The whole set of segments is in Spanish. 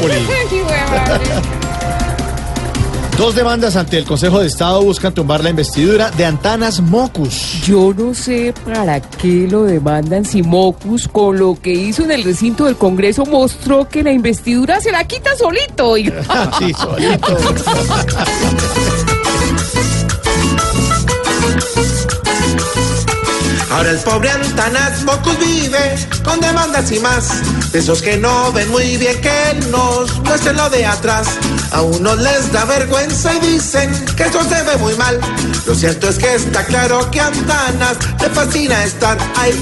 Populi. Dos demandas ante el Consejo de Estado buscan tumbar la investidura de Antanas Mocus. Yo no sé para qué lo demandan si Mocus con lo que hizo en el recinto del Congreso mostró que la investidura se la quita solito. sí, solito. Ahora el pobre Antanas Mocus vive con demandas y más. De esos que no ven muy bien que nos muestren lo de atrás. A unos les da vergüenza y dicen que eso se ve muy mal. Lo cierto es que está claro que a Antanas le fascina estar ahí.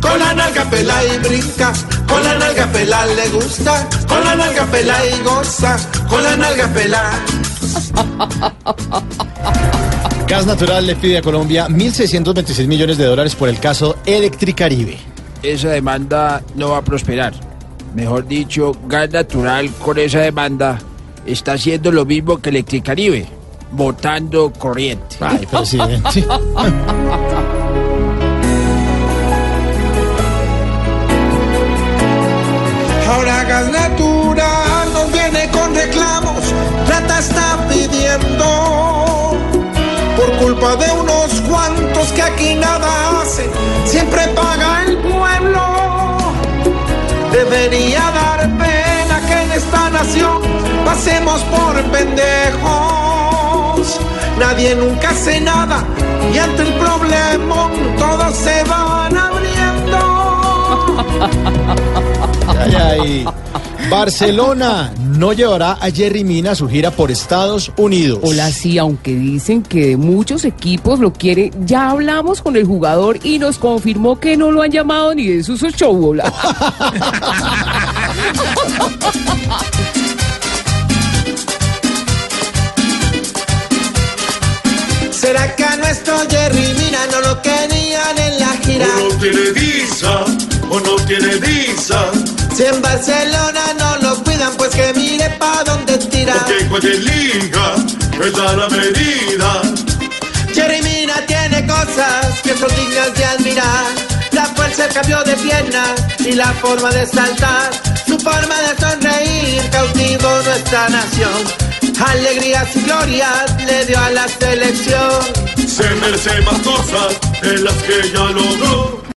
Con la nalga pela y brinca, con la nalga pela le gusta, con la nalga pela y goza, con la nalga pela. Gas Natural le pide a Colombia 1.626 millones de dólares por el caso Electricaribe. esa demanda no va a prosperar. Mejor dicho, Gas Natural con esa demanda está haciendo lo mismo que Electricaribe, botando corriente. Ay, presidente. Ahora Gas Natural nos viene con reclamos, plata está pidiendo. Por culpa de unos cuantos que aquí nada hacen, Debería dar pena que en esta nación pasemos por pendejos. Nadie nunca hace nada y ante el problema todos se van abriendo. Ay, ay. Barcelona no llevará a Jerry Mina a su gira por Estados Unidos. Hola, sí, aunque dicen que de muchos equipos lo quiere, ya hablamos con el jugador y nos confirmó que no lo han llamado ni de sus show. hola. ¿Será que a nuestro Jerry Mina no lo querían en la gira? O no tiene visa, o no tiene visa. Si en Barcelona Porque cualquier liga es da la medida. Jerry Mina tiene cosas que son dignas de admirar. La fuerza, el cambio de pierna y la forma de saltar. Su forma de sonreír cautivó nuestra nación. Alegrías y glorias le dio a la selección. Se merece más cosas de las que ya logró.